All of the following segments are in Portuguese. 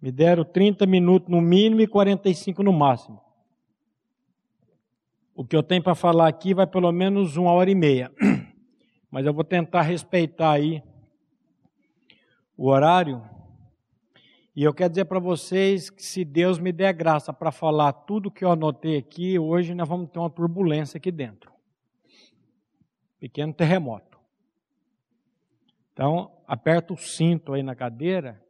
Me deram 30 minutos no mínimo e 45 no máximo. O que eu tenho para falar aqui vai pelo menos uma hora e meia. Mas eu vou tentar respeitar aí o horário. E eu quero dizer para vocês que se Deus me der graça para falar tudo que eu anotei aqui, hoje nós vamos ter uma turbulência aqui dentro. Pequeno terremoto. Então, aperta o cinto aí na cadeira,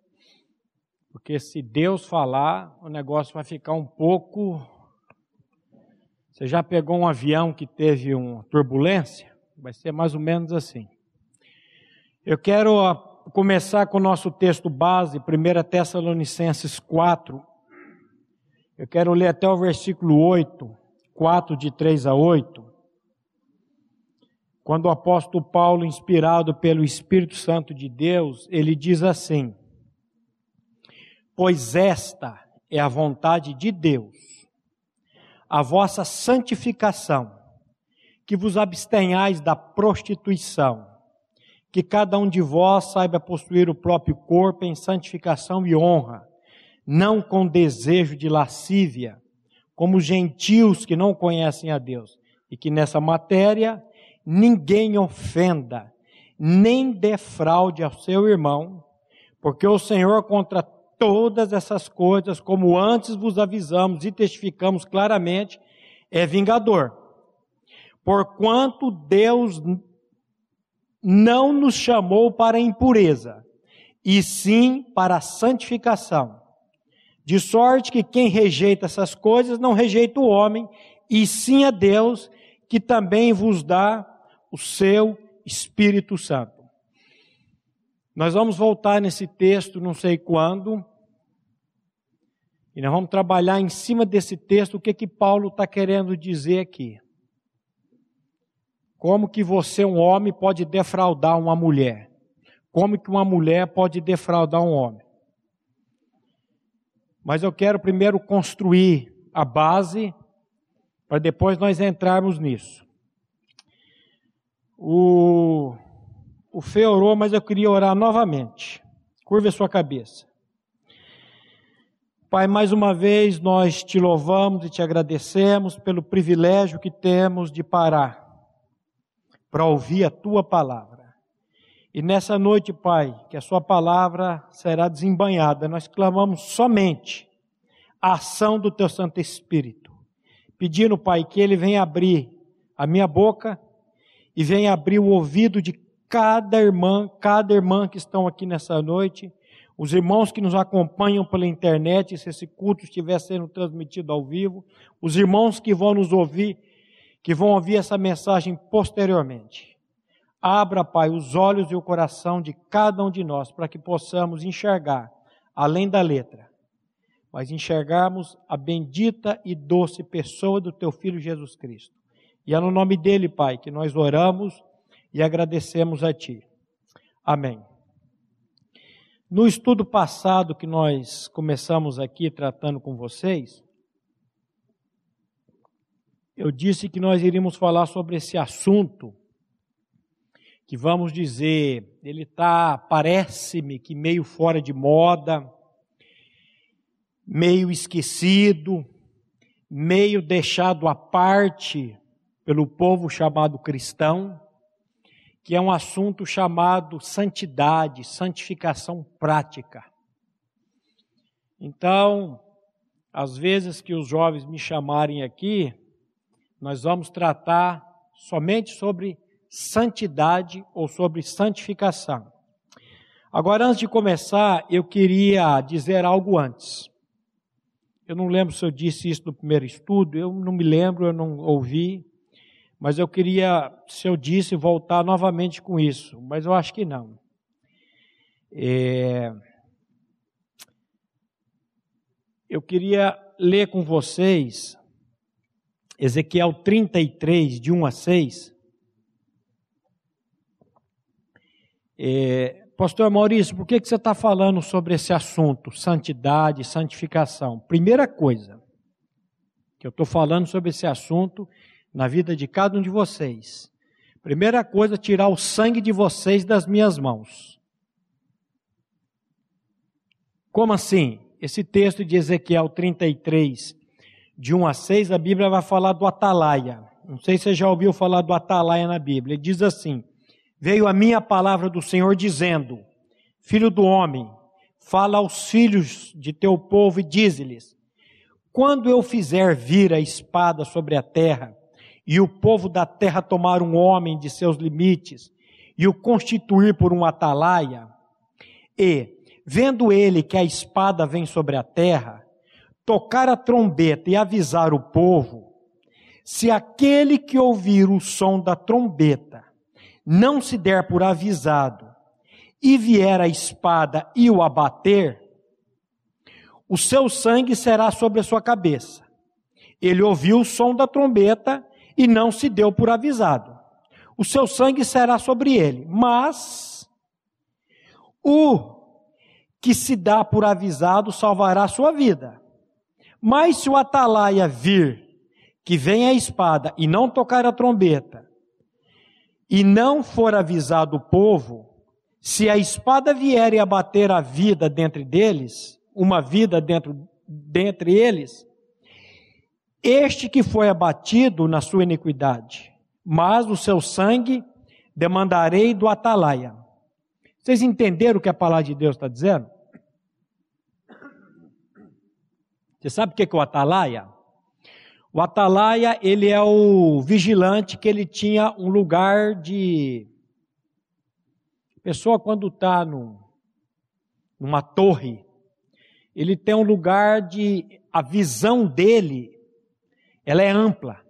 porque se Deus falar, o negócio vai ficar um pouco. Você já pegou um avião que teve uma turbulência? Vai ser mais ou menos assim. Eu quero começar com o nosso texto base, 1 Tessalonicenses 4. Eu quero ler até o versículo 8, 4 de 3 a 8. Quando o apóstolo Paulo, inspirado pelo Espírito Santo de Deus, ele diz assim: Pois esta é a vontade de Deus, a vossa santificação, que vos abstenhais da prostituição que cada um de vós saiba possuir o próprio corpo em santificação e honra, não com desejo de lascívia, como gentios que não conhecem a Deus, e que nessa matéria ninguém ofenda, nem defraude ao seu irmão, porque o Senhor contra todas essas coisas, como antes vos avisamos e testificamos claramente, é vingador. Porquanto Deus não nos chamou para impureza, e sim para santificação. De sorte que quem rejeita essas coisas não rejeita o homem, e sim a Deus, que também vos dá o seu Espírito Santo. Nós vamos voltar nesse texto, não sei quando, e nós vamos trabalhar em cima desse texto o que que Paulo está querendo dizer aqui. Como que você, um homem, pode defraudar uma mulher? Como que uma mulher pode defraudar um homem? Mas eu quero primeiro construir a base para depois nós entrarmos nisso. O, o Fê orou, mas eu queria orar novamente. Curva a sua cabeça. Pai, mais uma vez nós te louvamos e te agradecemos pelo privilégio que temos de parar para ouvir a tua palavra. E nessa noite, Pai, que a sua palavra será desembanhada, nós clamamos somente a ação do teu Santo Espírito, pedindo, Pai, que ele venha abrir a minha boca e venha abrir o ouvido de cada irmã, cada irmã que estão aqui nessa noite, os irmãos que nos acompanham pela internet, se esse culto estiver sendo transmitido ao vivo, os irmãos que vão nos ouvir que vão ouvir essa mensagem posteriormente. Abra, Pai, os olhos e o coração de cada um de nós para que possamos enxergar, além da letra, mas enxergarmos a bendita e doce pessoa do Teu Filho Jesus Cristo. E é no nome dele, Pai, que nós oramos e agradecemos a Ti. Amém. No estudo passado que nós começamos aqui tratando com vocês, eu disse que nós iríamos falar sobre esse assunto, que vamos dizer, ele está, parece-me que meio fora de moda, meio esquecido, meio deixado à parte pelo povo chamado cristão, que é um assunto chamado santidade, santificação prática. Então, às vezes que os jovens me chamarem aqui, nós vamos tratar somente sobre santidade ou sobre santificação. Agora, antes de começar, eu queria dizer algo antes. Eu não lembro se eu disse isso no primeiro estudo, eu não me lembro, eu não ouvi, mas eu queria, se eu disse, voltar novamente com isso, mas eu acho que não. É... Eu queria ler com vocês Ezequiel 33, de 1 a 6. É, Pastor Maurício, por que, que você está falando sobre esse assunto, santidade, santificação? Primeira coisa, que eu estou falando sobre esse assunto na vida de cada um de vocês. Primeira coisa, tirar o sangue de vocês das minhas mãos. Como assim? esse texto de Ezequiel 33, de 1 a 6, a Bíblia vai falar do atalaia. Não sei se você já ouviu falar do atalaia na Bíblia. Ele diz assim: Veio a minha palavra do Senhor dizendo: Filho do homem, fala aos filhos de teu povo e diz-lhes: Quando eu fizer vir a espada sobre a terra, e o povo da terra tomar um homem de seus limites, e o constituir por um atalaia, e, vendo ele que a espada vem sobre a terra, tocar a trombeta e avisar o povo, se aquele que ouvir o som da trombeta não se der por avisado e vier a espada e o abater, o seu sangue será sobre a sua cabeça. Ele ouviu o som da trombeta e não se deu por avisado. O seu sangue será sobre ele, mas o que se dá por avisado salvará a sua vida. Mas se o atalaia vir, que vem a espada, e não tocar a trombeta, e não for avisado o povo, se a espada vier e abater a vida dentre deles, uma vida dentro dentre eles, este que foi abatido na sua iniquidade, mas o seu sangue demandarei do atalaia. Vocês entenderam o que a palavra de Deus está dizendo? Você sabe o que é o atalaia? O atalaia, ele é o vigilante que ele tinha um lugar de. Pessoa, quando está numa torre, ele tem um lugar de. A visão dele, ela é ampla.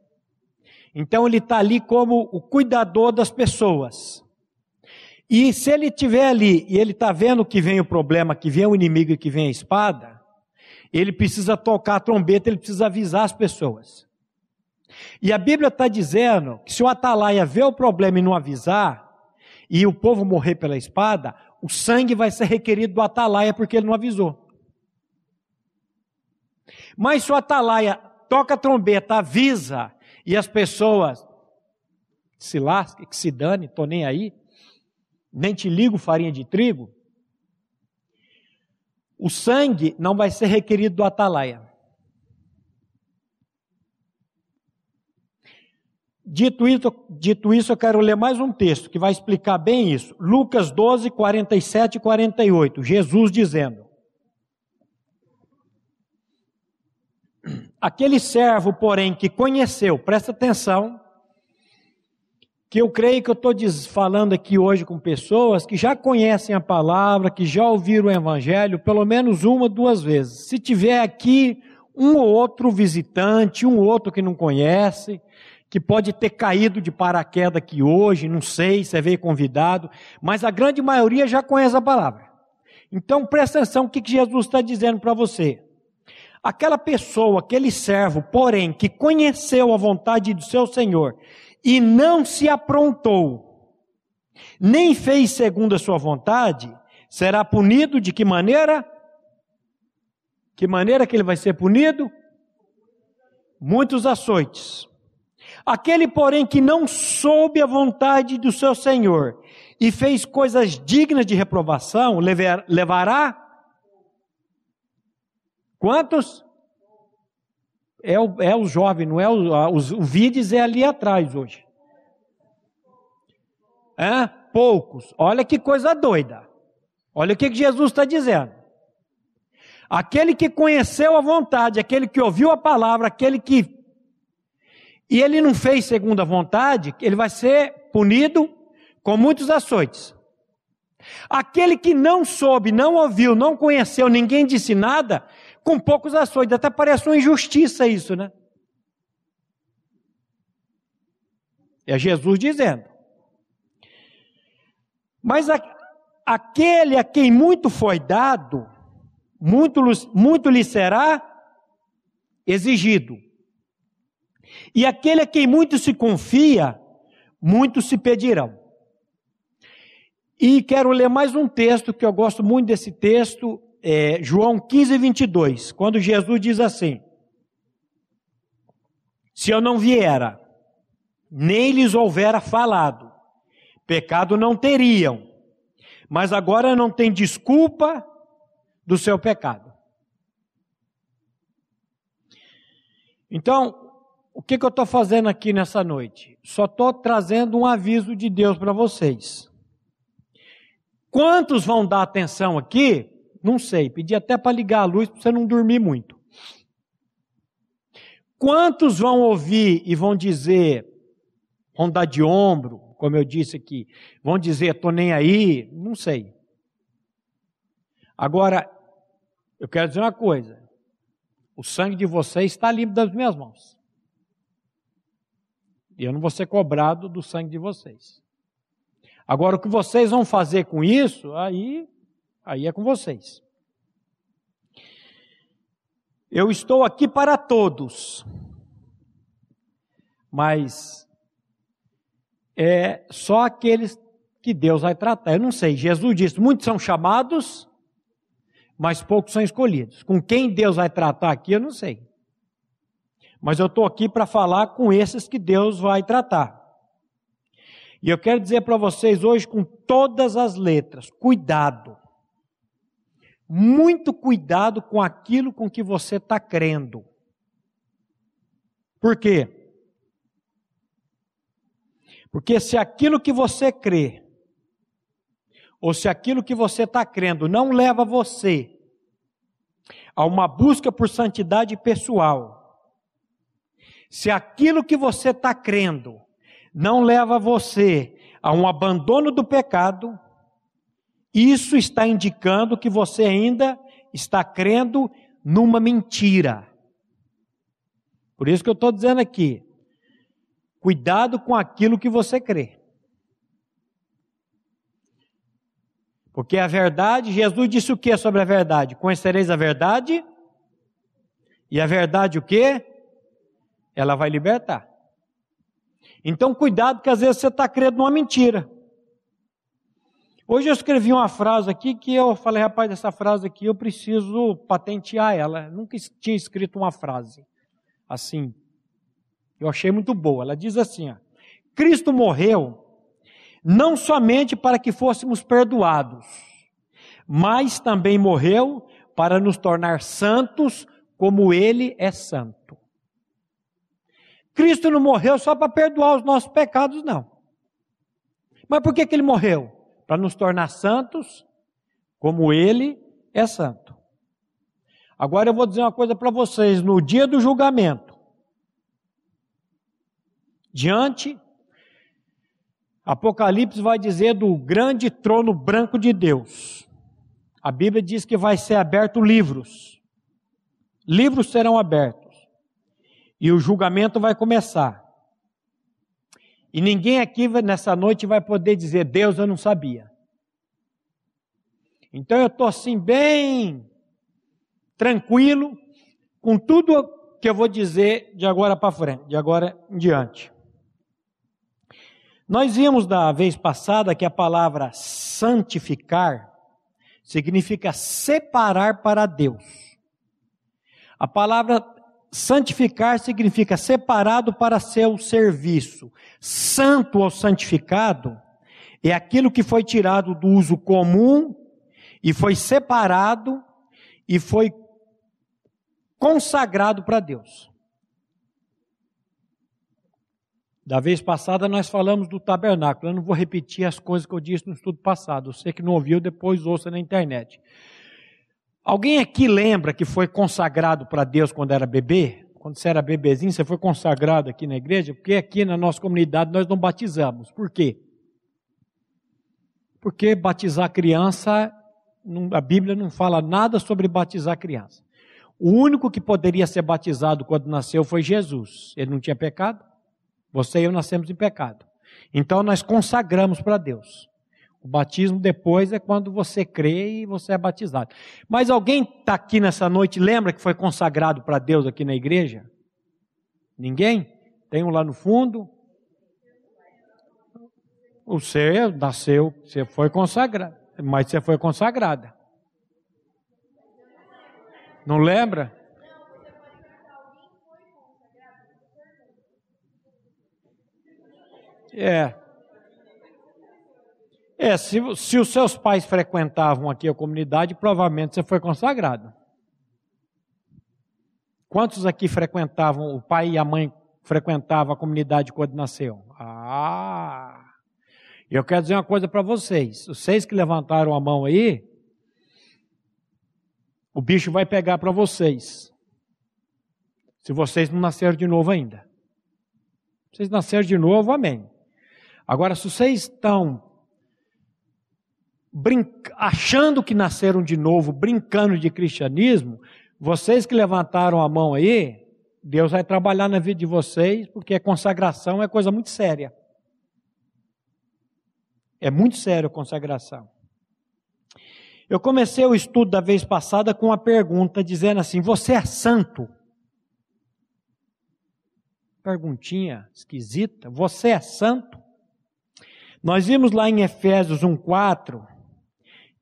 Então ele está ali como o cuidador das pessoas. E se ele estiver ali e ele está vendo que vem o problema, que vem o inimigo e que vem a espada, ele precisa tocar a trombeta, ele precisa avisar as pessoas. E a Bíblia está dizendo que se o atalaia vê o problema e não avisar, e o povo morrer pela espada, o sangue vai ser requerido do atalaia porque ele não avisou. Mas se o atalaia toca a trombeta, avisa, e as pessoas se lasquem, que se dane, estou nem aí, nem te ligo farinha de trigo, o sangue não vai ser requerido do atalaia. Dito isso, dito isso, eu quero ler mais um texto que vai explicar bem isso. Lucas 12, 47 e 48. Jesus dizendo: Aquele servo, porém, que conheceu, presta atenção, que eu creio que eu estou falando aqui hoje com pessoas que já conhecem a palavra, que já ouviram o evangelho pelo menos uma, duas vezes. Se tiver aqui um ou outro visitante, um ou outro que não conhece, que pode ter caído de paraquedas aqui hoje, não sei, você veio convidado, mas a grande maioria já conhece a palavra. Então presta atenção o que Jesus está dizendo para você. Aquela pessoa, aquele servo, porém, que conheceu a vontade do seu Senhor e não se aprontou, nem fez segundo a sua vontade, será punido de que maneira? Que maneira que ele vai ser punido? Muitos açoites. Aquele, porém, que não soube a vontade do seu Senhor e fez coisas dignas de reprovação, levará quantos? É o, é o jovem, não é o, o Vides é ali atrás hoje. É? Poucos. Olha que coisa doida. Olha o que Jesus está dizendo. Aquele que conheceu a vontade, aquele que ouviu a palavra, aquele que. E ele não fez segundo a vontade, ele vai ser punido com muitos açoites. Aquele que não soube, não ouviu, não conheceu, ninguém disse nada, com poucos açoites. Até parece uma injustiça isso, né? É Jesus dizendo. Mas a, aquele a quem muito foi dado, muito, muito lhe será exigido. E aquele a quem muito se confia, muito se pedirão. E quero ler mais um texto que eu gosto muito desse texto, é, João 15, 22, quando Jesus diz assim: Se eu não viera, nem lhes houvera falado, pecado não teriam, mas agora não tem desculpa do seu pecado. Então, o que, que eu estou fazendo aqui nessa noite? Só estou trazendo um aviso de Deus para vocês. Quantos vão dar atenção aqui não sei, pedi até para ligar a luz para você não dormir muito. Quantos vão ouvir e vão dizer, vão dar de ombro, como eu disse aqui, vão dizer, estou nem aí? Não sei. Agora, eu quero dizer uma coisa: o sangue de vocês está limpo das minhas mãos. E eu não vou ser cobrado do sangue de vocês. Agora, o que vocês vão fazer com isso, aí, aí é com vocês. Eu estou aqui para todos, mas é só aqueles que Deus vai tratar. Eu não sei, Jesus disse: muitos são chamados, mas poucos são escolhidos. Com quem Deus vai tratar aqui, eu não sei. Mas eu estou aqui para falar com esses que Deus vai tratar. E eu quero dizer para vocês hoje, com todas as letras, cuidado. Muito cuidado com aquilo com que você está crendo. Por quê? Porque se aquilo que você crê, ou se aquilo que você está crendo não leva você a uma busca por santidade pessoal, se aquilo que você está crendo não leva você a um abandono do pecado, isso está indicando que você ainda está crendo numa mentira. Por isso que eu estou dizendo aqui: cuidado com aquilo que você crê. Porque a verdade, Jesus disse o que sobre a verdade? Conhecereis a verdade? E a verdade o que? ela vai libertar. Então, cuidado, que às vezes você está crendo numa mentira. Hoje eu escrevi uma frase aqui que eu falei, rapaz, essa frase aqui eu preciso patentear ela. Eu nunca tinha escrito uma frase assim. Eu achei muito boa. Ela diz assim: ó, Cristo morreu não somente para que fôssemos perdoados, mas também morreu para nos tornar santos como Ele é santo. Cristo não morreu só para perdoar os nossos pecados, não. Mas por que, que ele morreu? Para nos tornar santos, como ele é santo. Agora eu vou dizer uma coisa para vocês: no dia do julgamento, diante, Apocalipse vai dizer do grande trono branco de Deus. A Bíblia diz que vai ser aberto livros. Livros serão abertos e o julgamento vai começar. E ninguém aqui nessa noite vai poder dizer, Deus, eu não sabia. Então eu estou assim, bem tranquilo, com tudo que eu vou dizer de agora para frente, de agora em diante. Nós vimos da vez passada que a palavra santificar significa separar para Deus. A palavra santificar significa separado para seu serviço. Santo ou santificado é aquilo que foi tirado do uso comum e foi separado e foi consagrado para Deus. Da vez passada nós falamos do tabernáculo. Eu não vou repetir as coisas que eu disse no estudo passado. Você que não ouviu, depois ouça na internet. Alguém aqui lembra que foi consagrado para Deus quando era bebê? Quando você era bebezinho, você foi consagrado aqui na igreja? Porque aqui na nossa comunidade nós não batizamos. Por quê? Porque batizar criança, a Bíblia não fala nada sobre batizar criança. O único que poderia ser batizado quando nasceu foi Jesus. Ele não tinha pecado. Você e eu nascemos em pecado. Então nós consagramos para Deus. O batismo depois é quando você crê e você é batizado. Mas alguém está aqui nessa noite, lembra que foi consagrado para Deus aqui na igreja? Ninguém? Tem um lá no fundo? Você nasceu, você foi consagrado, mas você foi consagrada. Não lembra? É. É, se, se os seus pais frequentavam aqui a comunidade, provavelmente você foi consagrado. Quantos aqui frequentavam, o pai e a mãe frequentavam a comunidade quando nasceu? Ah! Eu quero dizer uma coisa para vocês. Vocês que levantaram a mão aí, o bicho vai pegar para vocês. Se vocês não nasceram de novo ainda. Vocês nasceram de novo, amém. Agora, se vocês estão achando que nasceram de novo, brincando de cristianismo, vocês que levantaram a mão aí, Deus vai trabalhar na vida de vocês, porque a consagração é coisa muito séria. É muito sério a consagração. Eu comecei o estudo da vez passada com uma pergunta dizendo assim: Você é santo? Perguntinha esquisita. Você é santo? Nós vimos lá em Efésios 1,4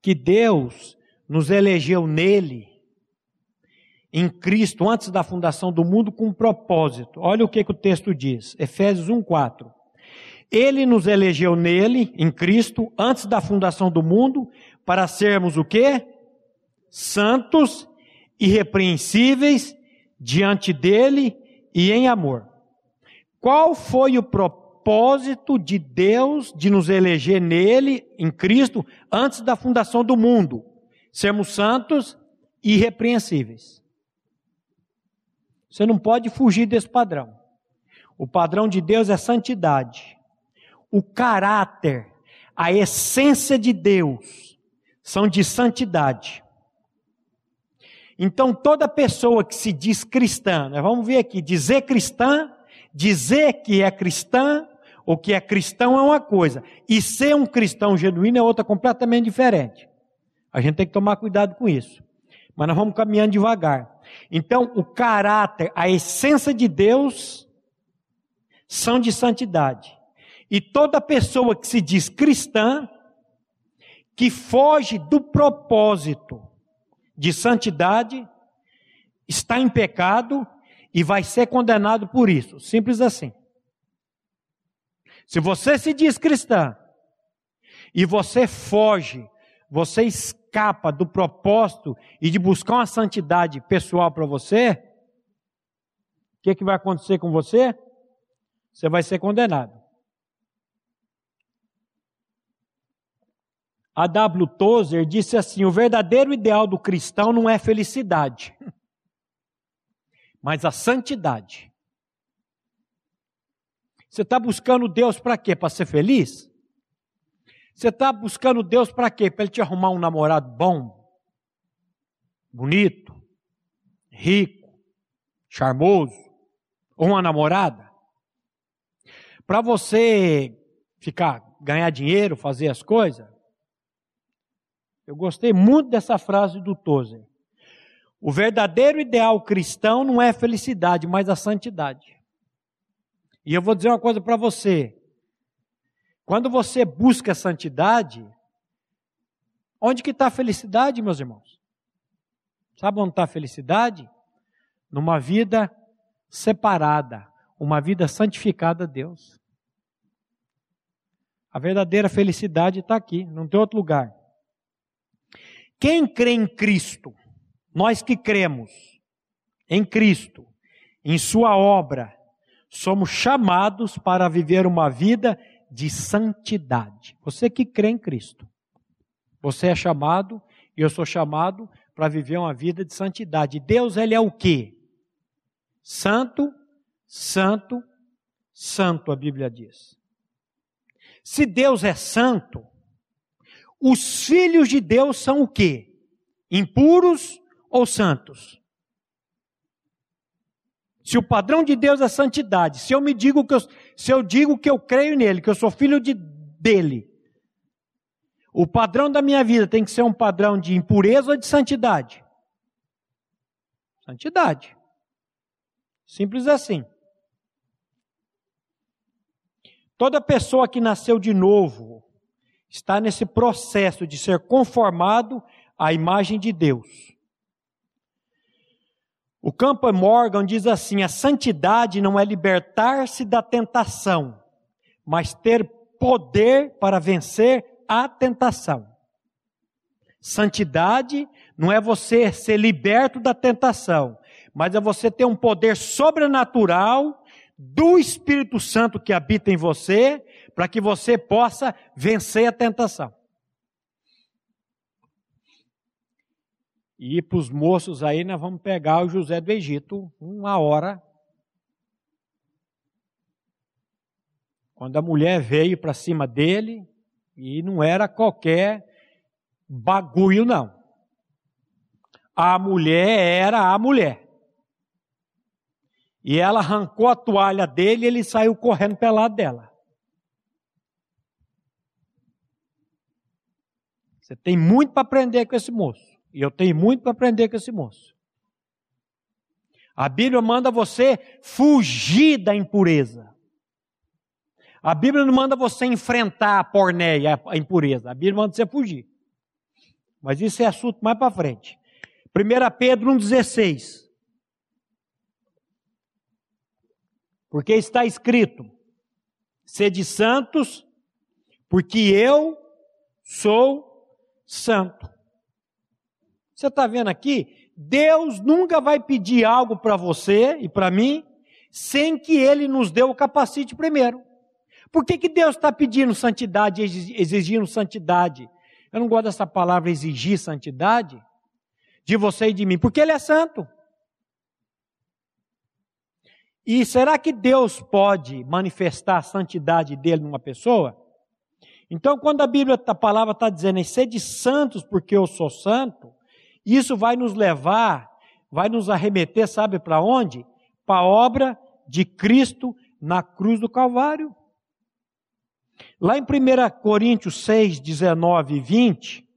que Deus nos elegeu nele, em Cristo, antes da fundação do mundo, com um propósito. Olha o que, que o texto diz, Efésios 1,4. Ele nos elegeu nele, em Cristo, antes da fundação do mundo, para sermos o quê? Santos, irrepreensíveis diante dele e em amor. Qual foi o propósito de Deus de nos eleger nele, em Cristo, antes da fundação do mundo? Sermos santos e irrepreensíveis. Você não pode fugir desse padrão. O padrão de Deus é santidade o caráter, a essência de Deus são de santidade. Então, toda pessoa que se diz cristã, nós vamos ver aqui, dizer cristã, dizer que é cristã ou que é cristão é uma coisa, e ser um cristão genuíno é outra completamente diferente. A gente tem que tomar cuidado com isso. Mas nós vamos caminhando devagar. Então, o caráter, a essência de Deus são de santidade. E toda pessoa que se diz cristã, que foge do propósito de santidade, está em pecado e vai ser condenado por isso. Simples assim. Se você se diz cristã e você foge, você escapa do propósito e de buscar uma santidade pessoal para você, o que, que vai acontecer com você? Você vai ser condenado. A W. Tozer disse assim: o verdadeiro ideal do cristão não é felicidade, mas a santidade. Você está buscando Deus para quê? Para ser feliz? Você está buscando Deus para quê? Para Ele te arrumar um namorado bom, bonito, rico, charmoso, ou uma namorada? Para você ficar, ganhar dinheiro, fazer as coisas? Eu gostei muito dessa frase do Tozer. O verdadeiro ideal cristão não é a felicidade, mas a santidade. E eu vou dizer uma coisa para você. Quando você busca a santidade, onde que está a felicidade, meus irmãos? Sabe onde está a felicidade? Numa vida separada, uma vida santificada a Deus. A verdadeira felicidade está aqui, não tem outro lugar. Quem crê em Cristo, nós que cremos em Cristo, em Sua obra, somos chamados para viver uma vida de santidade. Você que crê em Cristo, você é chamado e eu sou chamado para viver uma vida de santidade. Deus, Ele é o que? Santo, santo, santo, a Bíblia diz. Se Deus é santo, os filhos de Deus são o quê? Impuros ou santos? Se o padrão de Deus é santidade, se eu me digo que eu, se eu digo que eu creio nele, que eu sou filho de, dele, o padrão da minha vida tem que ser um padrão de impureza ou de santidade? Santidade. Simples assim. Toda pessoa que nasceu de novo, está nesse processo de ser conformado à imagem de Deus. O Campbell Morgan diz assim: a santidade não é libertar-se da tentação, mas ter poder para vencer a tentação. Santidade não é você ser liberto da tentação, mas é você ter um poder sobrenatural do Espírito Santo que habita em você, para que você possa vencer a tentação. E para os moços aí, nós vamos pegar o José do Egito, uma hora. Quando a mulher veio para cima dele, e não era qualquer bagulho, não. A mulher era a mulher. E ela arrancou a toalha dele e ele saiu correndo pelado dela. Você tem muito para aprender com esse moço. E eu tenho muito para aprender com esse moço. A Bíblia manda você fugir da impureza. A Bíblia não manda você enfrentar a pornéia, a impureza. A Bíblia manda você fugir. Mas isso é assunto mais para frente. 1 Pedro 1,16. Porque está escrito: sede santos, porque eu sou santo. Você está vendo aqui? Deus nunca vai pedir algo para você e para mim sem que Ele nos dê o capacite primeiro. Por que, que Deus está pedindo santidade, exigindo santidade? Eu não gosto dessa palavra exigir santidade de você e de mim, porque Ele é santo. E será que Deus pode manifestar a santidade dele numa pessoa? Então, quando a Bíblia, a palavra está dizendo, sede santos porque eu sou santo, isso vai nos levar, vai nos arremeter, sabe para onde? Para a obra de Cristo na cruz do Calvário. Lá em 1 Coríntios 6, 19 e 20,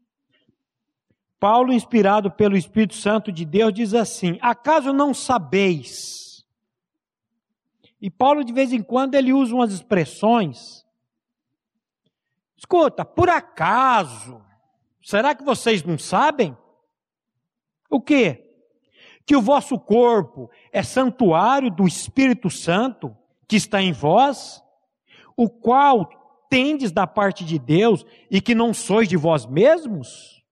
Paulo, inspirado pelo Espírito Santo de Deus, diz assim: Acaso não sabeis? E Paulo, de vez em quando, ele usa umas expressões. Escuta, por acaso, será que vocês não sabem? O que? Que o vosso corpo é santuário do Espírito Santo que está em vós, o qual tendes da parte de Deus e que não sois de vós mesmos?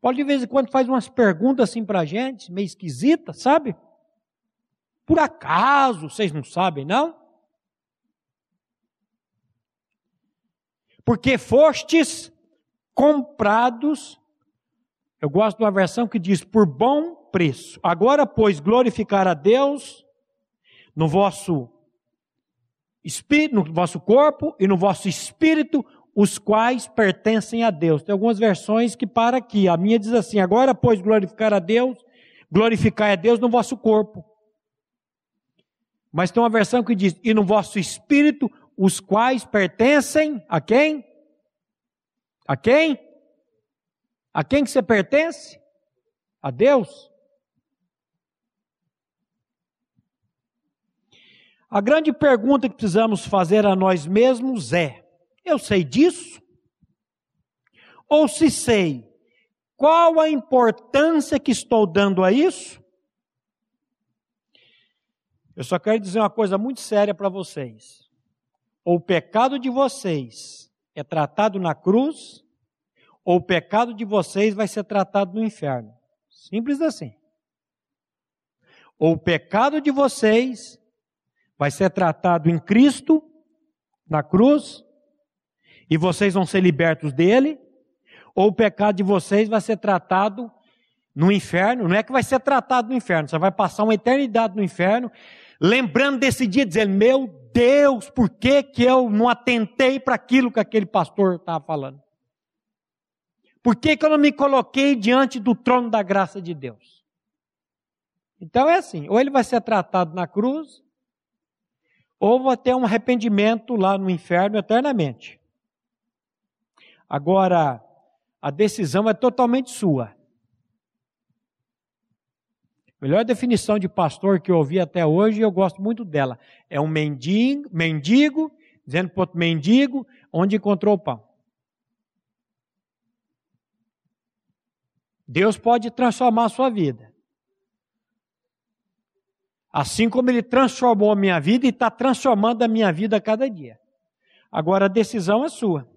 Paulo de vez em quando faz umas perguntas assim para a gente, meio esquisita, sabe? Por acaso, vocês não sabem, não? Porque fostes comprados eu gosto de uma versão que diz por bom preço. Agora, pois, glorificar a Deus no vosso espírito, no vosso corpo e no vosso espírito, os quais pertencem a Deus. Tem algumas versões que para aqui. A minha diz assim: agora, pois, glorificar a Deus, glorificar a Deus no vosso corpo. Mas tem uma versão que diz: e no vosso espírito, os quais pertencem a quem? A quem? A quem que você pertence? A Deus? A grande pergunta que precisamos fazer a nós mesmos é: eu sei disso? Ou se sei, qual a importância que estou dando a isso? Eu só quero dizer uma coisa muito séria para vocês. O pecado de vocês é tratado na cruz ou o pecado de vocês vai ser tratado no inferno. Simples assim. Ou o pecado de vocês vai ser tratado em Cristo, na cruz, e vocês vão ser libertos dele, ou o pecado de vocês vai ser tratado no inferno, não é que vai ser tratado no inferno, você vai passar uma eternidade no inferno, lembrando desse dia, dizendo: Meu Deus, por que, que eu não atentei para aquilo que aquele pastor estava falando? Por que, que eu não me coloquei diante do trono da graça de Deus? Então é assim: ou ele vai ser tratado na cruz, ou vai ter um arrependimento lá no inferno eternamente. Agora, a decisão é totalmente sua. Melhor definição de pastor que eu ouvi até hoje, e eu gosto muito dela, é um mendigo, mendigo dizendo para outro mendigo onde encontrou o pão. Deus pode transformar a sua vida. Assim como Ele transformou a minha vida e está transformando a minha vida a cada dia. Agora a decisão é sua.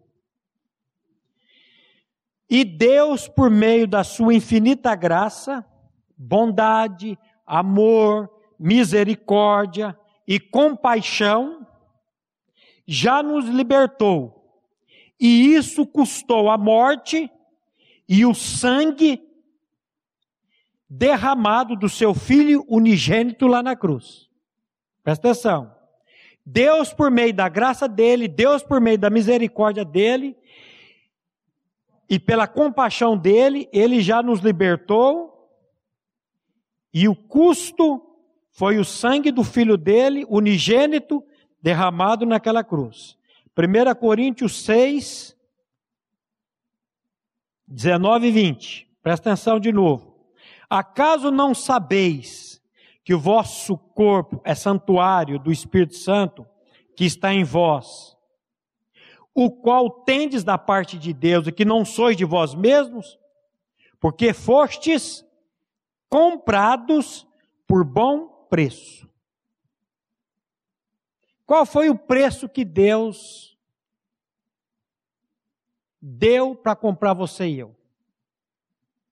E Deus, por meio da sua infinita graça, bondade, amor, misericórdia e compaixão, já nos libertou. E isso custou a morte e o sangue derramado do seu filho unigênito lá na cruz. Presta atenção. Deus, por meio da graça dele, Deus, por meio da misericórdia dele, e pela compaixão dele, ele já nos libertou, e o custo foi o sangue do filho dele, unigênito, derramado naquela cruz. 1 Coríntios 6, 19 e 20. Presta atenção de novo. Acaso não sabeis que o vosso corpo é santuário do Espírito Santo que está em vós, o qual tendes da parte de Deus e que não sois de vós mesmos, porque fostes comprados por bom preço. Qual foi o preço que Deus deu para comprar você e eu?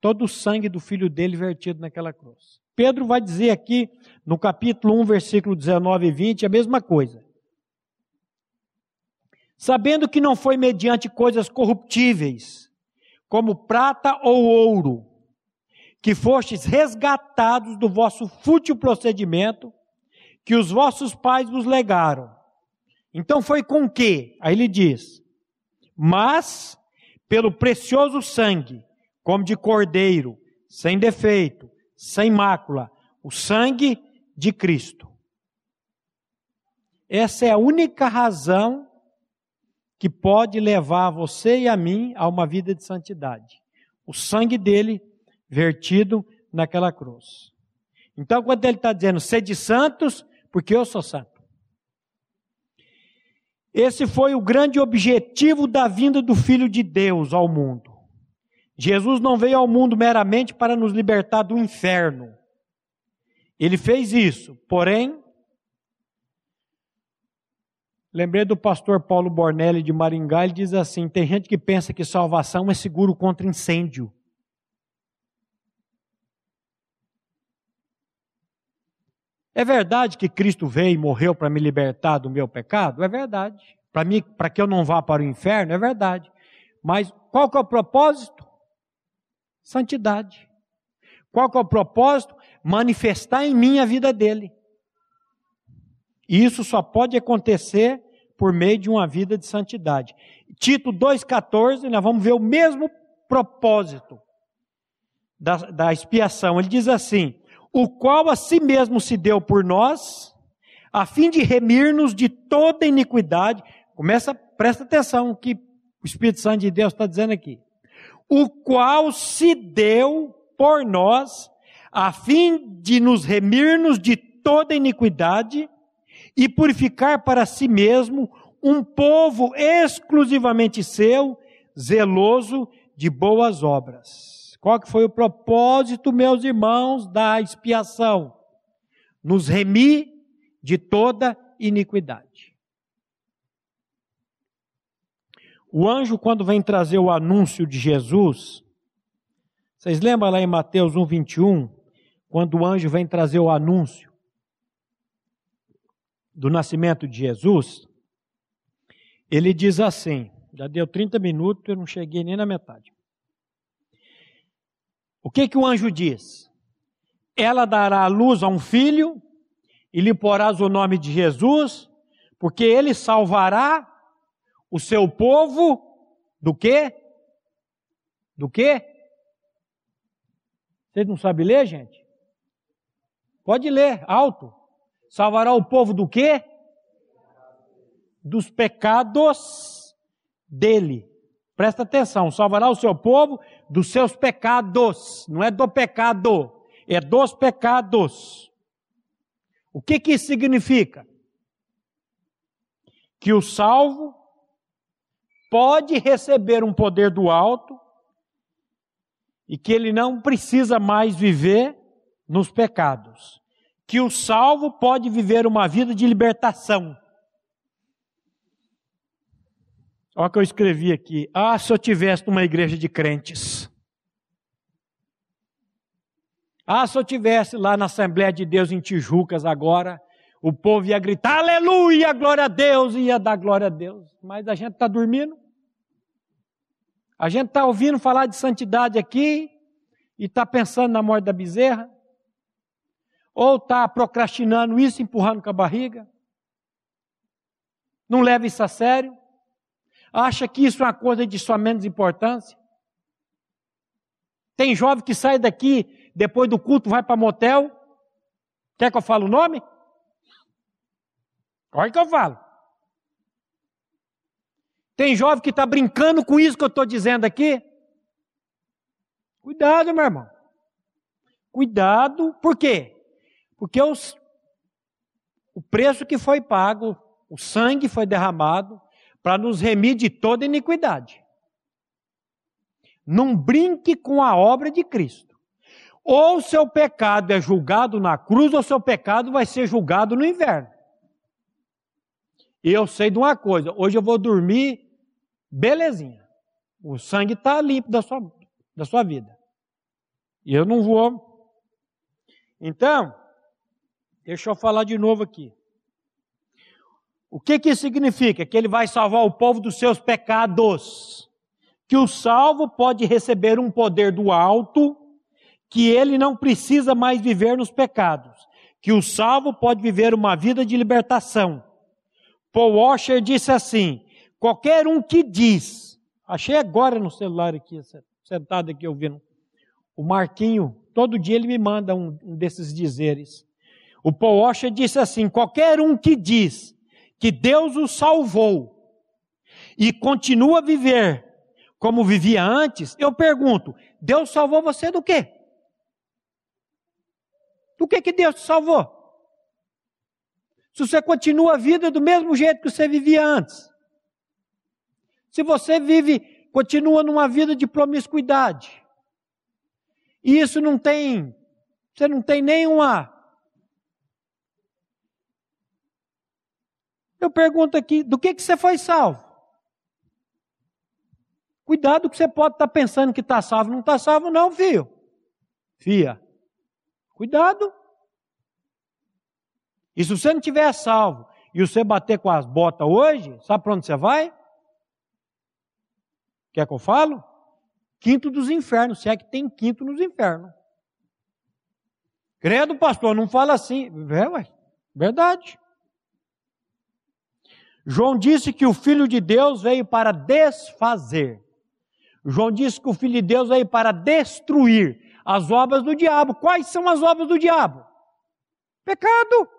Todo o sangue do filho dele vertido naquela cruz. Pedro vai dizer aqui no capítulo 1, versículo 19 e 20 a mesma coisa. Sabendo que não foi mediante coisas corruptíveis, como prata ou ouro, que fostes resgatados do vosso fútil procedimento, que os vossos pais vos legaram. Então foi com que? Aí ele diz: Mas pelo precioso sangue, como de cordeiro, sem defeito, sem mácula, o sangue de Cristo. Essa é a única razão que pode levar você e a mim a uma vida de santidade. O sangue dele vertido naquela cruz. Então, quando ele está dizendo, sede santos, porque eu sou santo. Esse foi o grande objetivo da vinda do Filho de Deus ao mundo. Jesus não veio ao mundo meramente para nos libertar do inferno. Ele fez isso, porém, lembrei do pastor Paulo Bornelli de Maringá, ele diz assim: tem gente que pensa que salvação é seguro contra incêndio. É verdade que Cristo veio e morreu para me libertar do meu pecado? É verdade. Para mim, para que eu não vá para o inferno? É verdade. Mas qual que é o propósito? Santidade. Qual que é o propósito? Manifestar em mim a vida dele. E isso só pode acontecer por meio de uma vida de santidade. Tito 2,14, nós vamos ver o mesmo propósito da, da expiação. Ele diz assim: o qual a si mesmo se deu por nós, a fim de remir-nos de toda iniquidade. Começa, presta atenção que o Espírito Santo de Deus está dizendo aqui o qual se deu por nós, a fim de nos remir-nos de toda iniquidade e purificar para si mesmo um povo exclusivamente seu, zeloso de boas obras. Qual que foi o propósito, meus irmãos, da expiação? Nos remir de toda iniquidade. O anjo, quando vem trazer o anúncio de Jesus, vocês lembram lá em Mateus 1, 21, quando o anjo vem trazer o anúncio do nascimento de Jesus? Ele diz assim: já deu 30 minutos, eu não cheguei nem na metade. O que que o anjo diz? Ela dará a luz a um filho e lhe porás o nome de Jesus, porque ele salvará o seu povo do quê? Do quê? Vocês não sabem ler, gente? Pode ler, alto. Salvará o povo do quê? Dos pecados dele. Presta atenção, salvará o seu povo dos seus pecados. Não é do pecado, é dos pecados. O que que isso significa? Que o salvo pode receber um poder do alto e que ele não precisa mais viver nos pecados. Que o salvo pode viver uma vida de libertação. Olha o que eu escrevi aqui. Ah, se eu tivesse uma igreja de crentes. Ah, se eu tivesse lá na Assembleia de Deus em Tijucas agora, o povo ia gritar aleluia, glória a Deus, ia dar glória a Deus. Mas a gente está dormindo. A gente está ouvindo falar de santidade aqui e está pensando na morte da bezerra. Ou está procrastinando isso, empurrando com a barriga. Não leva isso a sério. Acha que isso é uma coisa de sua menos importância. Tem jovem que sai daqui, depois do culto, vai para motel. Quer que eu fale o nome? Olha que eu falo. Tem jovem que está brincando com isso que eu estou dizendo aqui. Cuidado, meu irmão. Cuidado, por quê? Porque os, o preço que foi pago, o sangue foi derramado para nos remir de toda iniquidade. Não brinque com a obra de Cristo. Ou seu pecado é julgado na cruz, ou seu pecado vai ser julgado no inverno. E eu sei de uma coisa: hoje eu vou dormir belezinha. O sangue está limpo da sua, da sua vida. E eu não vou. Então, deixa eu falar de novo aqui. O que que isso significa? Que ele vai salvar o povo dos seus pecados. Que o salvo pode receber um poder do alto, que ele não precisa mais viver nos pecados. Que o salvo pode viver uma vida de libertação. Paul Washer disse assim: qualquer um que diz, achei agora no celular aqui, sentado aqui ouvindo, o Marquinho, todo dia ele me manda um, um desses dizeres. O Paul Washer disse assim: qualquer um que diz que Deus o salvou e continua a viver como vivia antes, eu pergunto: Deus salvou você do quê? Do que que Deus te salvou? Se você continua a vida do mesmo jeito que você vivia antes. Se você vive, continua numa vida de promiscuidade. E isso não tem, você não tem nenhuma. Eu pergunto aqui, do que, que você foi salvo? Cuidado que você pode estar pensando que está salvo, não está salvo não, filho. Fia. Cuidado. E se você não tiver salvo e você bater com as botas hoje, sabe para onde você vai? Quer que eu falo? Quinto dos infernos, se é que tem quinto nos infernos. Credo, pastor, não fala assim. É, ué, verdade. João disse que o Filho de Deus veio para desfazer. João disse que o Filho de Deus veio para destruir as obras do diabo. Quais são as obras do diabo? Pecado.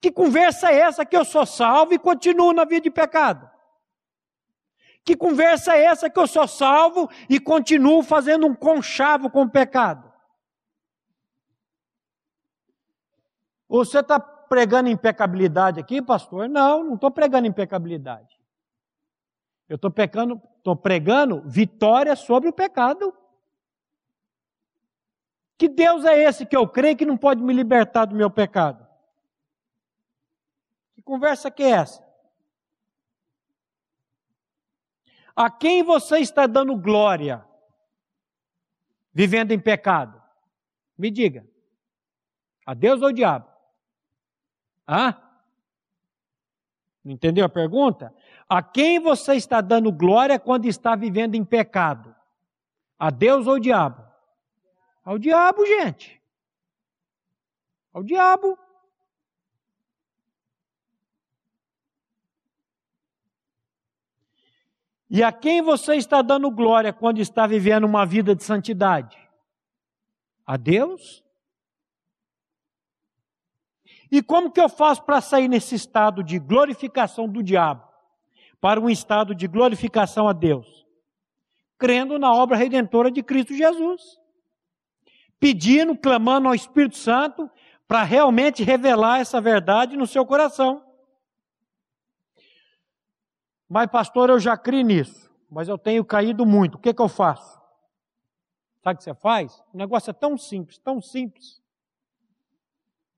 Que conversa é essa que eu sou salvo e continuo na vida de pecado? Que conversa é essa que eu sou salvo e continuo fazendo um conchavo com o pecado? Você está pregando impecabilidade aqui, pastor? Não, não estou pregando impecabilidade. Eu estou pregando, pregando vitória sobre o pecado. Que Deus é esse que eu creio que não pode me libertar do meu pecado? conversa que é essa? A quem você está dando glória vivendo em pecado? Me diga. A Deus ou ao diabo? Ah? Não entendeu a pergunta? A quem você está dando glória quando está vivendo em pecado? A Deus ou ao diabo? Ao diabo, gente. Ao diabo. E a quem você está dando glória quando está vivendo uma vida de santidade? A Deus? E como que eu faço para sair nesse estado de glorificação do diabo para um estado de glorificação a Deus? Crendo na obra redentora de Cristo Jesus. Pedindo, clamando ao Espírito Santo para realmente revelar essa verdade no seu coração. Mas, pastor, eu já criei nisso, mas eu tenho caído muito. O que, que eu faço? Sabe o que você faz? O negócio é tão simples, tão simples,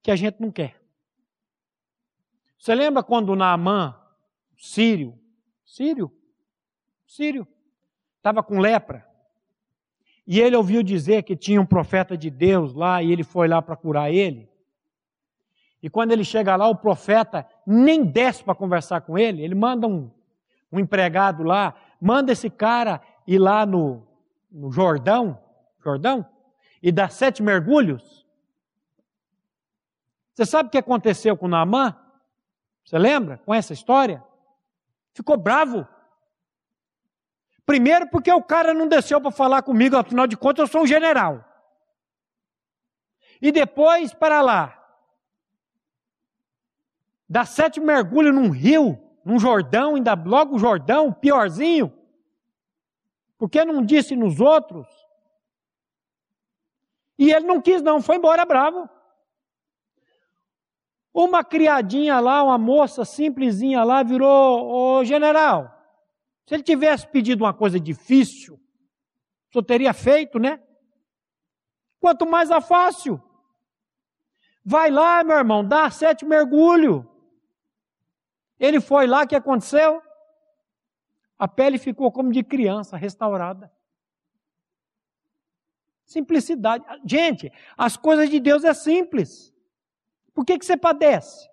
que a gente não quer. Você lembra quando Naamã, sírio, sírio, sírio, estava com lepra, e ele ouviu dizer que tinha um profeta de Deus lá e ele foi lá para curar ele. E quando ele chega lá, o profeta nem desce para conversar com ele, ele manda um, um empregado lá, manda esse cara ir lá no, no Jordão, Jordão, e dar sete mergulhos. Você sabe o que aconteceu com Naamã? Você lembra com essa história? Ficou bravo. Primeiro, porque o cara não desceu para falar comigo, afinal de contas, eu sou um general. E depois, para lá, dá sete mergulhos num rio, num Jordão, ainda logo o Jordão, piorzinho. Porque não disse nos outros? E ele não quis, não, foi embora bravo. Uma criadinha lá, uma moça simplesinha lá, virou, ô general, se ele tivesse pedido uma coisa difícil, só teria feito, né? Quanto mais a fácil. Vai lá, meu irmão, dá sete mergulho. Ele foi lá, o que aconteceu? A pele ficou como de criança, restaurada. Simplicidade. Gente, as coisas de Deus é simples. Por que, que você padece?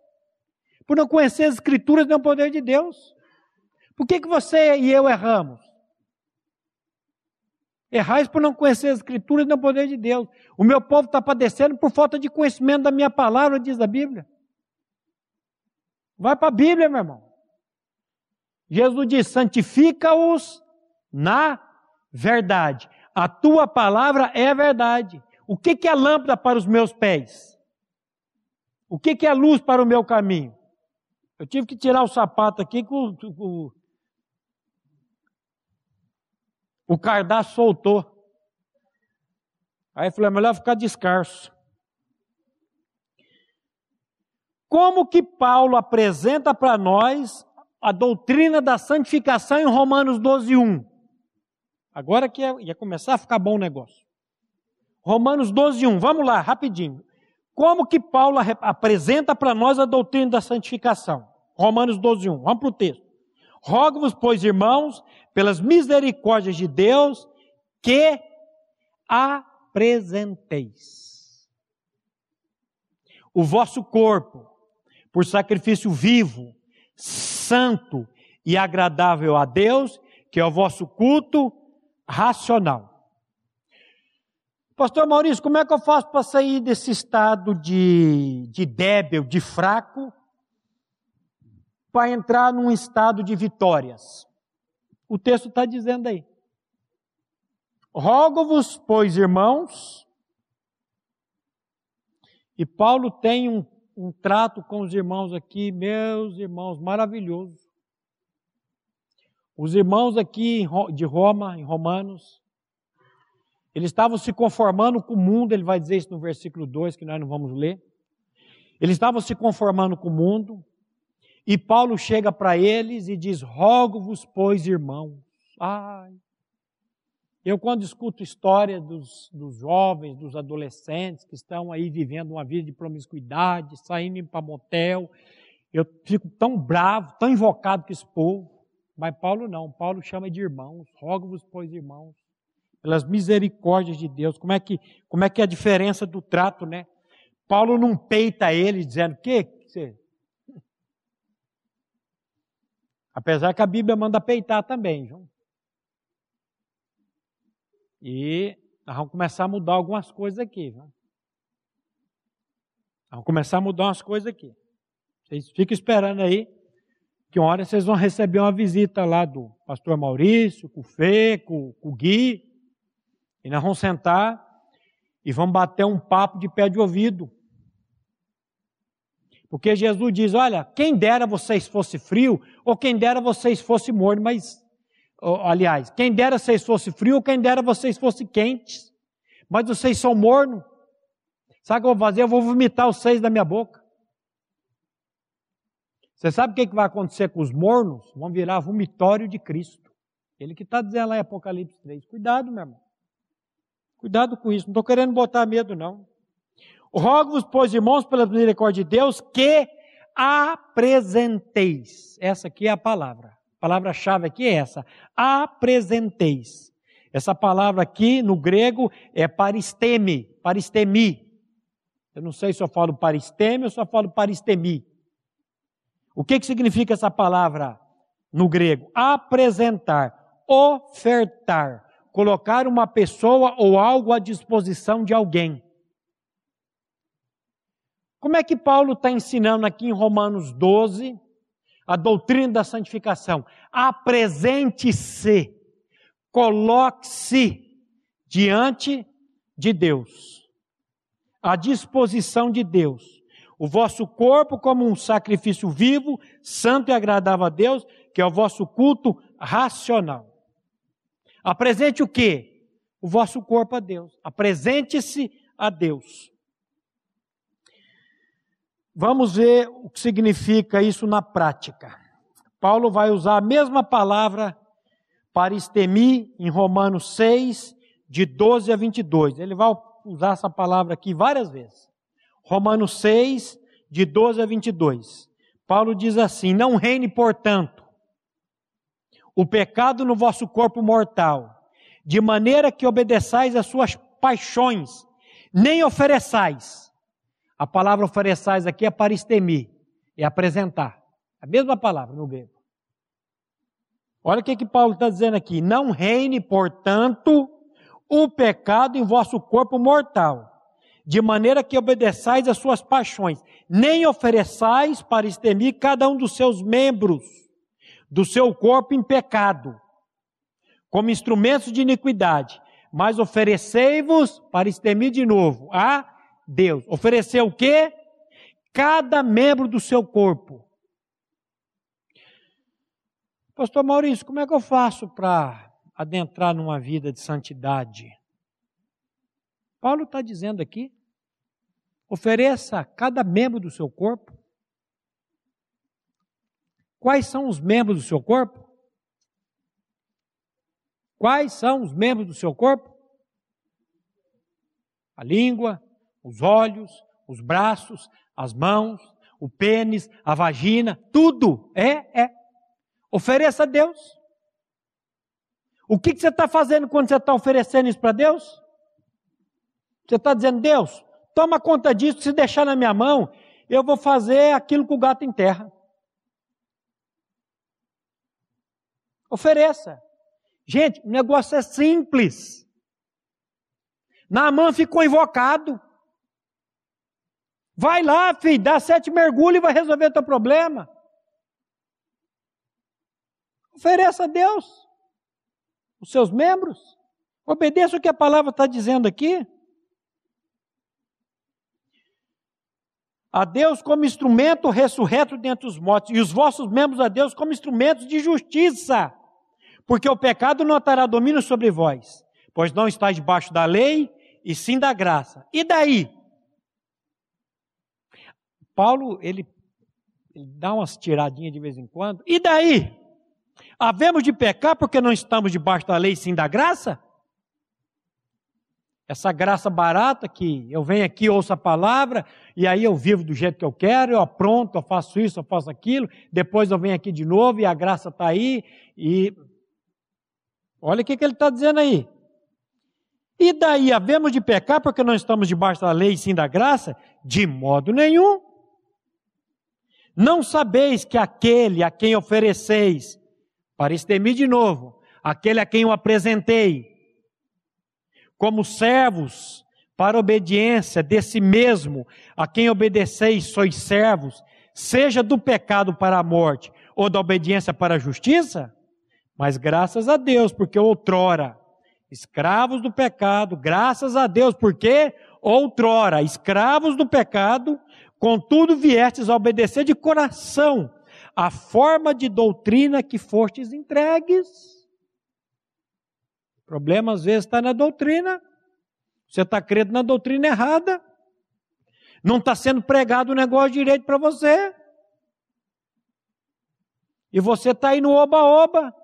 Por não conhecer as escrituras e o poder de Deus. Por que, que você e eu erramos? Errais por não conhecer as escrituras e o poder de Deus. O meu povo está padecendo por falta de conhecimento da minha palavra, diz a Bíblia. Vai para a Bíblia, meu irmão. Jesus diz: santifica-os na verdade. A tua palavra é verdade. O que, que é lâmpada para os meus pés? O que, que é luz para o meu caminho? Eu tive que tirar o sapato aqui com, com, o cardápio soltou. Aí eu falei, é melhor ficar descalço. Como que Paulo apresenta para nós a doutrina da santificação em Romanos 12, 1? Agora que ia, ia começar a ficar bom o negócio. Romanos 12, 1. Vamos lá, rapidinho. Como que Paulo apresenta para nós a doutrina da santificação? Romanos 12, 1. Vamos para o texto. Rogo-vos, pois, irmãos, pelas misericórdias de Deus, que apresenteis o vosso corpo por sacrifício vivo, santo e agradável a Deus, que é o vosso culto racional. Pastor Maurício, como é que eu faço para sair desse estado de, de débil, de fraco, para entrar num estado de vitórias? O texto está dizendo aí. Rogo-vos, pois, irmãos, e Paulo tem um, um trato com os irmãos aqui, meus irmãos, maravilhoso. Os irmãos aqui de Roma, em Romanos, eles estavam se conformando com o mundo, ele vai dizer isso no versículo 2, que nós não vamos ler. Eles estavam se conformando com o mundo, e Paulo chega para eles e diz: Rogo-vos, pois, irmãos. Ai. Eu, quando escuto história dos, dos jovens, dos adolescentes que estão aí vivendo uma vida de promiscuidade, saindo para motel, eu fico tão bravo, tão invocado com esse povo. Mas Paulo não, Paulo chama de irmãos. Rogo-vos, pois, irmãos, pelas misericórdias de Deus. Como é que, como é que é a diferença do trato, né? Paulo não peita ele dizendo, que você Apesar que a Bíblia manda peitar também, João. E nós vamos começar a mudar algumas coisas aqui, viu? Vamos começar a mudar umas coisas aqui. Vocês ficam esperando aí, que uma hora vocês vão receber uma visita lá do pastor Maurício, com o Fê, com, com o Gui. E nós vamos sentar e vamos bater um papo de pé de ouvido. Porque Jesus diz: Olha, quem dera vocês fosse frio, ou quem dera vocês fosse morno, mas, aliás, quem dera vocês fosse frio, ou quem dera vocês fosse quentes, mas vocês são morno. Sabe o que eu vou fazer? Eu vou vomitar os seis da minha boca. Você sabe o que vai acontecer com os mornos? Vão virar vomitório de Cristo. Ele que está dizendo lá em Apocalipse 3. Cuidado, meu irmão. Cuidado com isso. Não estou querendo botar medo, não. Rogo-vos, pois, irmãos, pela misericórdia de Deus, que apresenteis. Essa aqui é a palavra. A palavra-chave aqui é essa. Apresenteis. Essa palavra aqui no grego é paristeme, paristemi. Eu não sei se eu falo paristeme ou se eu falo paristemi. O que, que significa essa palavra no grego? Apresentar, ofertar, colocar uma pessoa ou algo à disposição de alguém. Como é que Paulo está ensinando aqui em Romanos 12 a doutrina da santificação? Apresente-se, coloque-se diante de Deus, à disposição de Deus. O vosso corpo como um sacrifício vivo, santo e agradável a Deus, que é o vosso culto racional. Apresente o quê? O vosso corpo a Deus. Apresente-se a Deus. Vamos ver o que significa isso na prática. Paulo vai usar a mesma palavra para estemi em Romanos 6, de 12 a 22. Ele vai usar essa palavra aqui várias vezes. Romanos 6, de 12 a 22. Paulo diz assim: Não reine, portanto, o pecado no vosso corpo mortal, de maneira que obedeçais às suas paixões, nem ofereçais a palavra ofereçais aqui é paristemi, é apresentar. A mesma palavra no grego. Olha o que, que Paulo está dizendo aqui. Não reine, portanto, o pecado em vosso corpo mortal, de maneira que obedeçais às suas paixões, nem ofereçais para extermir cada um dos seus membros do seu corpo em pecado, como instrumentos de iniquidade, mas oferecei-vos para extermir de novo a Deus. Ofereceu o quê? Cada membro do seu corpo. Pastor Maurício, como é que eu faço para adentrar numa vida de santidade? Paulo está dizendo aqui: ofereça cada membro do seu corpo. Quais são os membros do seu corpo? Quais são os membros do seu corpo? A língua, os olhos, os braços, as mãos, o pênis, a vagina, tudo. É, é. Ofereça a Deus. O que, que você está fazendo quando você está oferecendo isso para Deus? Você está dizendo, Deus, toma conta disso, se deixar na minha mão, eu vou fazer aquilo que o gato enterra. Ofereça. Gente, o negócio é simples. Naamã ficou invocado. Vai lá, filho, dá sete mergulhos e vai resolver teu problema. Ofereça a Deus os seus membros. Obedeça o que a palavra está dizendo aqui. A Deus como instrumento ressurreto dentre os mortos, e os vossos membros a Deus como instrumentos de justiça. Porque o pecado não terá domínio sobre vós, pois não estáis debaixo da lei, e sim da graça. E daí? Paulo, ele, ele dá umas tiradinhas de vez em quando. E daí? Havemos de pecar porque não estamos debaixo da lei, sim da graça? Essa graça barata que eu venho aqui, ouço a palavra, e aí eu vivo do jeito que eu quero, eu apronto, eu faço isso, eu faço aquilo, depois eu venho aqui de novo e a graça está aí, e olha o que, que ele está dizendo aí. E daí, havemos de pecar porque não estamos debaixo da lei, sim da graça? De modo nenhum. Não sabeis que aquele a quem ofereceis, para extermir de novo, aquele a quem eu apresentei, como servos para obediência desse mesmo a quem obedeceis, sois servos, seja do pecado para a morte ou da obediência para a justiça? Mas graças a Deus, porque outrora, escravos do pecado, graças a Deus, porque outrora, escravos do pecado, Contudo, viestes a obedecer de coração a forma de doutrina que fostes entregues. O problema às vezes está na doutrina. Você está crendo na doutrina errada. Não está sendo pregado o negócio direito para você. E você está aí no oba-oba,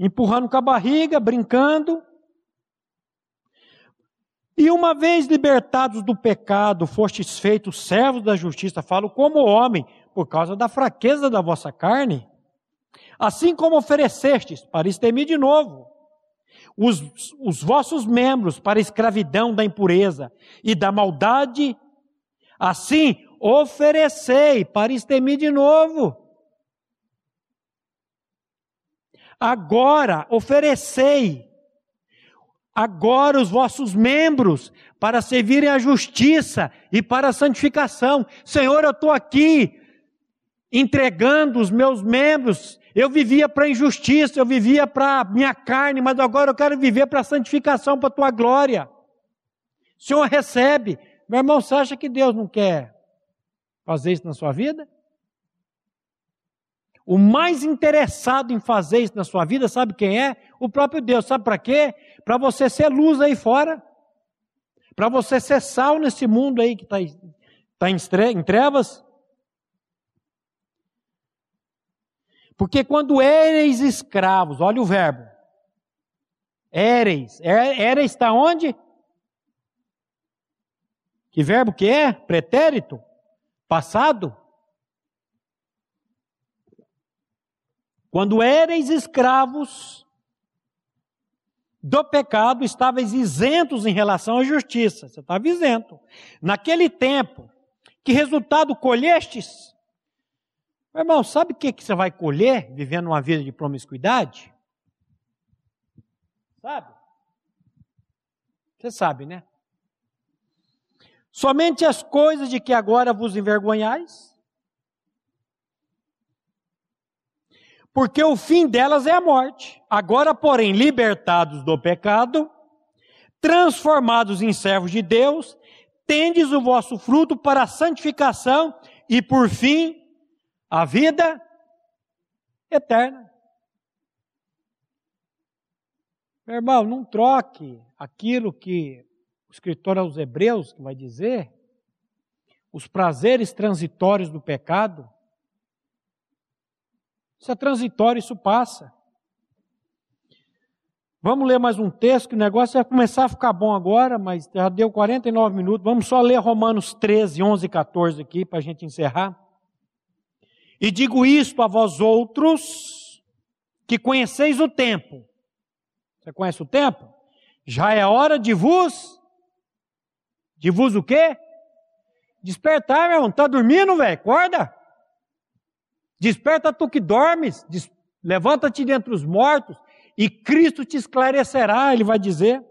empurrando com a barriga, brincando. E uma vez libertados do pecado, fostes feitos servos da justiça, falo como homem, por causa da fraqueza da vossa carne, assim como oferecestes, para extermir de novo, os, os vossos membros para a escravidão da impureza e da maldade, assim oferecei para extermir de novo. Agora oferecei agora os vossos membros para servirem à justiça e para a santificação. Senhor, eu estou aqui entregando os meus membros. Eu vivia para a injustiça, eu vivia para a minha carne, mas agora eu quero viver para a santificação, para a tua glória. Senhor recebe. Meu irmão, você acha que Deus não quer fazer isso na sua vida? O mais interessado em fazer isso na sua vida, sabe quem é? O próprio Deus. Sabe para quê? Para você ser luz aí fora. Para você ser sal nesse mundo aí que está tá em trevas. Porque quando éreis escravos, olha o verbo. Éreis. Éreis está onde? Que verbo que é? Pretérito? Passado? Quando éreis escravos do pecado, estavais isentos em relação à justiça. Você estava isento. Naquele tempo, que resultado colhestes? Meu irmão, sabe o que, que você vai colher vivendo uma vida de promiscuidade? Sabe? Você sabe, né? Somente as coisas de que agora vos envergonhais, porque o fim delas é a morte. Agora, porém, libertados do pecado, transformados em servos de Deus, tendes o vosso fruto para a santificação e, por fim, a vida eterna. Meu irmão, não troque aquilo que o escritor aos Hebreus vai dizer, os prazeres transitórios do pecado, isso é transitório, isso passa. Vamos ler mais um texto, que o negócio vai começar a ficar bom agora, mas já deu 49 minutos. Vamos só ler Romanos 13, 11 e 14 aqui, para a gente encerrar. E digo isto a vós outros, que conheceis o tempo. Você conhece o tempo? Já é hora de vos, de vos o quê? Despertar, meu irmão. Está dormindo, velho? Acorda. Desperta tu que dormes, levanta-te dentre os mortos, e Cristo te esclarecerá, ele vai dizer.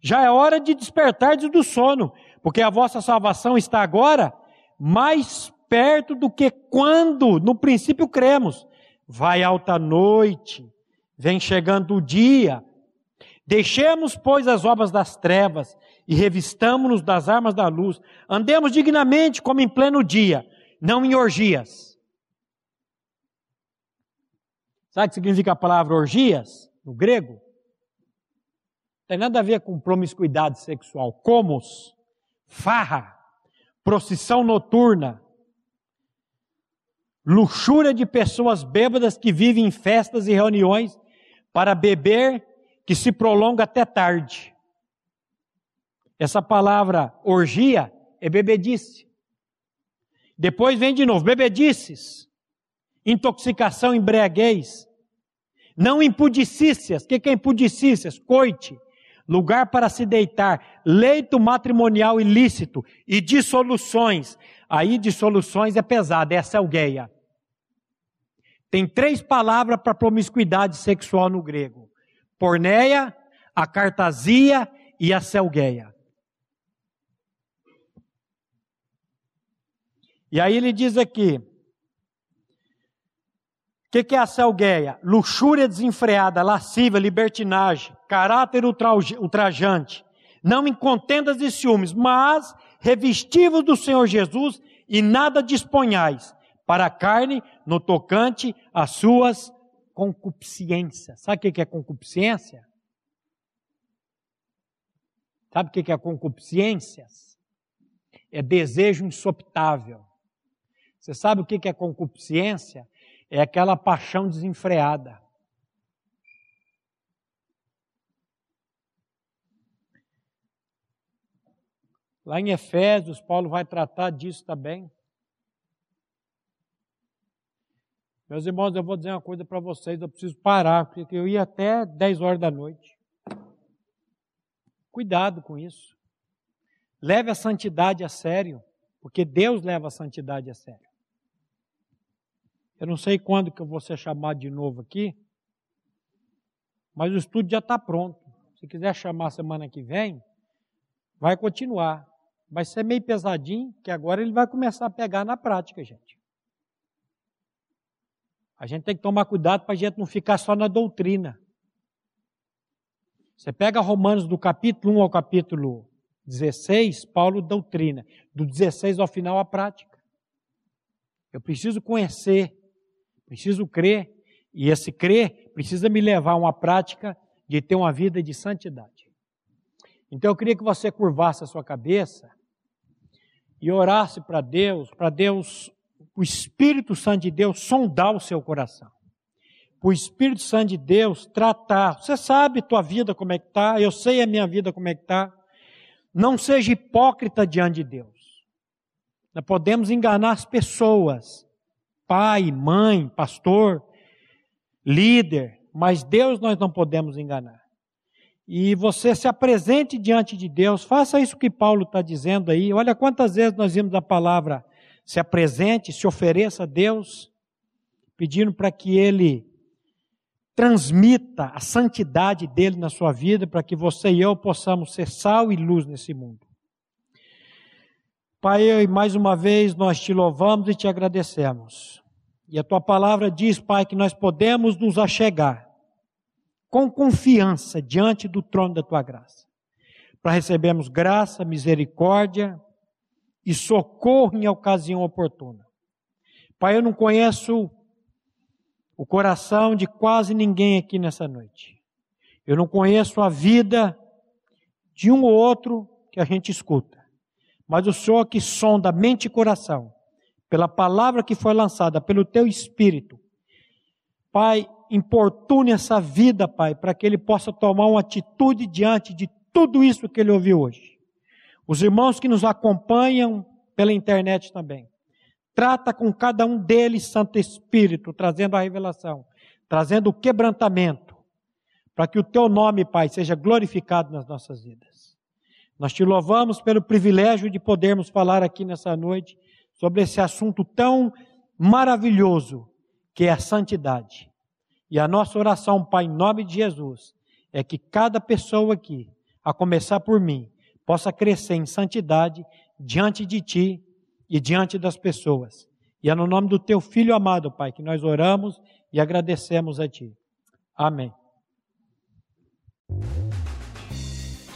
Já é hora de despertar do sono, porque a vossa salvação está agora mais perto do que quando no princípio cremos. Vai alta noite, vem chegando o dia. Deixemos, pois, as obras das trevas e revistamo-nos das armas da luz. Andemos dignamente como em pleno dia, não em orgias Sabe o que significa a palavra orgias, no grego? Não tem nada a ver com promiscuidade sexual. Comos, farra, procissão noturna, luxúria de pessoas bêbadas que vivem em festas e reuniões para beber que se prolonga até tarde. Essa palavra orgia é bebedice. Depois vem de novo, bebedices intoxicação, embriaguez. Não impudicícias. O que é impudicícias? Coite. Lugar para se deitar. Leito matrimonial ilícito. E dissoluções. Aí dissoluções é pesada, é a selgueia. Tem três palavras para promiscuidade sexual no grego: porneia, a cartasia e a selgueia. E aí ele diz aqui: que, que é a selgueia? Luxúria desenfreada, lasciva, libertinagem, caráter ultrajante. Não em contendas e ciúmes, mas revestivos do Senhor Jesus e nada disponhais para a carne no tocante às suas concupiscências. Sabe o que é concupiscência? Sabe o que é concupiscências? É desejo insoptável. Você sabe o que é concupiscência? É aquela paixão desenfreada. Lá em Efésios, Paulo vai tratar disso também. Meus irmãos, eu vou dizer uma coisa para vocês, eu preciso parar, porque eu ia até 10 horas da noite. Cuidado com isso. Leve a santidade a sério, porque Deus leva a santidade a sério. Eu não sei quando que eu vou ser chamado de novo aqui, mas o estudo já está pronto. Se quiser chamar semana que vem, vai continuar. Vai ser meio pesadinho, que agora ele vai começar a pegar na prática, gente. A gente tem que tomar cuidado para a gente não ficar só na doutrina. Você pega Romanos do capítulo 1 ao capítulo 16, Paulo doutrina. Do 16 ao final, a prática. Eu preciso conhecer, preciso crer, e esse crer precisa me levar a uma prática de ter uma vida de santidade. Então eu queria que você curvasse a sua cabeça e orasse para Deus, para Deus, o Espírito Santo de Deus sondar o seu coração. O Espírito Santo de Deus tratar. Você sabe tua vida como é que está, eu sei a minha vida como é que está. Não seja hipócrita diante de Deus. Nós podemos enganar as pessoas, pai, mãe, pastor, líder, mas Deus nós não podemos enganar. E você se apresente diante de Deus, faça isso que Paulo está dizendo aí. Olha quantas vezes nós vimos a palavra se apresente, se ofereça a Deus, pedindo para que Ele transmita a santidade dele na sua vida, para que você e eu possamos ser sal e luz nesse mundo. Pai, mais uma vez nós te louvamos e te agradecemos. E a tua palavra diz, Pai, que nós podemos nos achegar com confiança diante do trono da tua graça, para recebermos graça, misericórdia e socorro em ocasião oportuna. Pai, eu não conheço o coração de quase ninguém aqui nessa noite. Eu não conheço a vida de um ou outro que a gente escuta. Mas o Senhor que sonda mente e coração, pela palavra que foi lançada, pelo teu espírito, Pai, importune essa vida, Pai, para que ele possa tomar uma atitude diante de tudo isso que ele ouviu hoje. Os irmãos que nos acompanham pela internet também. Trata com cada um deles, Santo Espírito, trazendo a revelação, trazendo o quebrantamento, para que o teu nome, Pai, seja glorificado nas nossas vidas. Nós te louvamos pelo privilégio de podermos falar aqui nessa noite sobre esse assunto tão maravilhoso que é a santidade. E a nossa oração, Pai, em nome de Jesus, é que cada pessoa aqui, a começar por mim, possa crescer em santidade diante de Ti e diante das pessoas. E é no nome do Teu Filho amado, Pai, que nós oramos e agradecemos a Ti. Amém.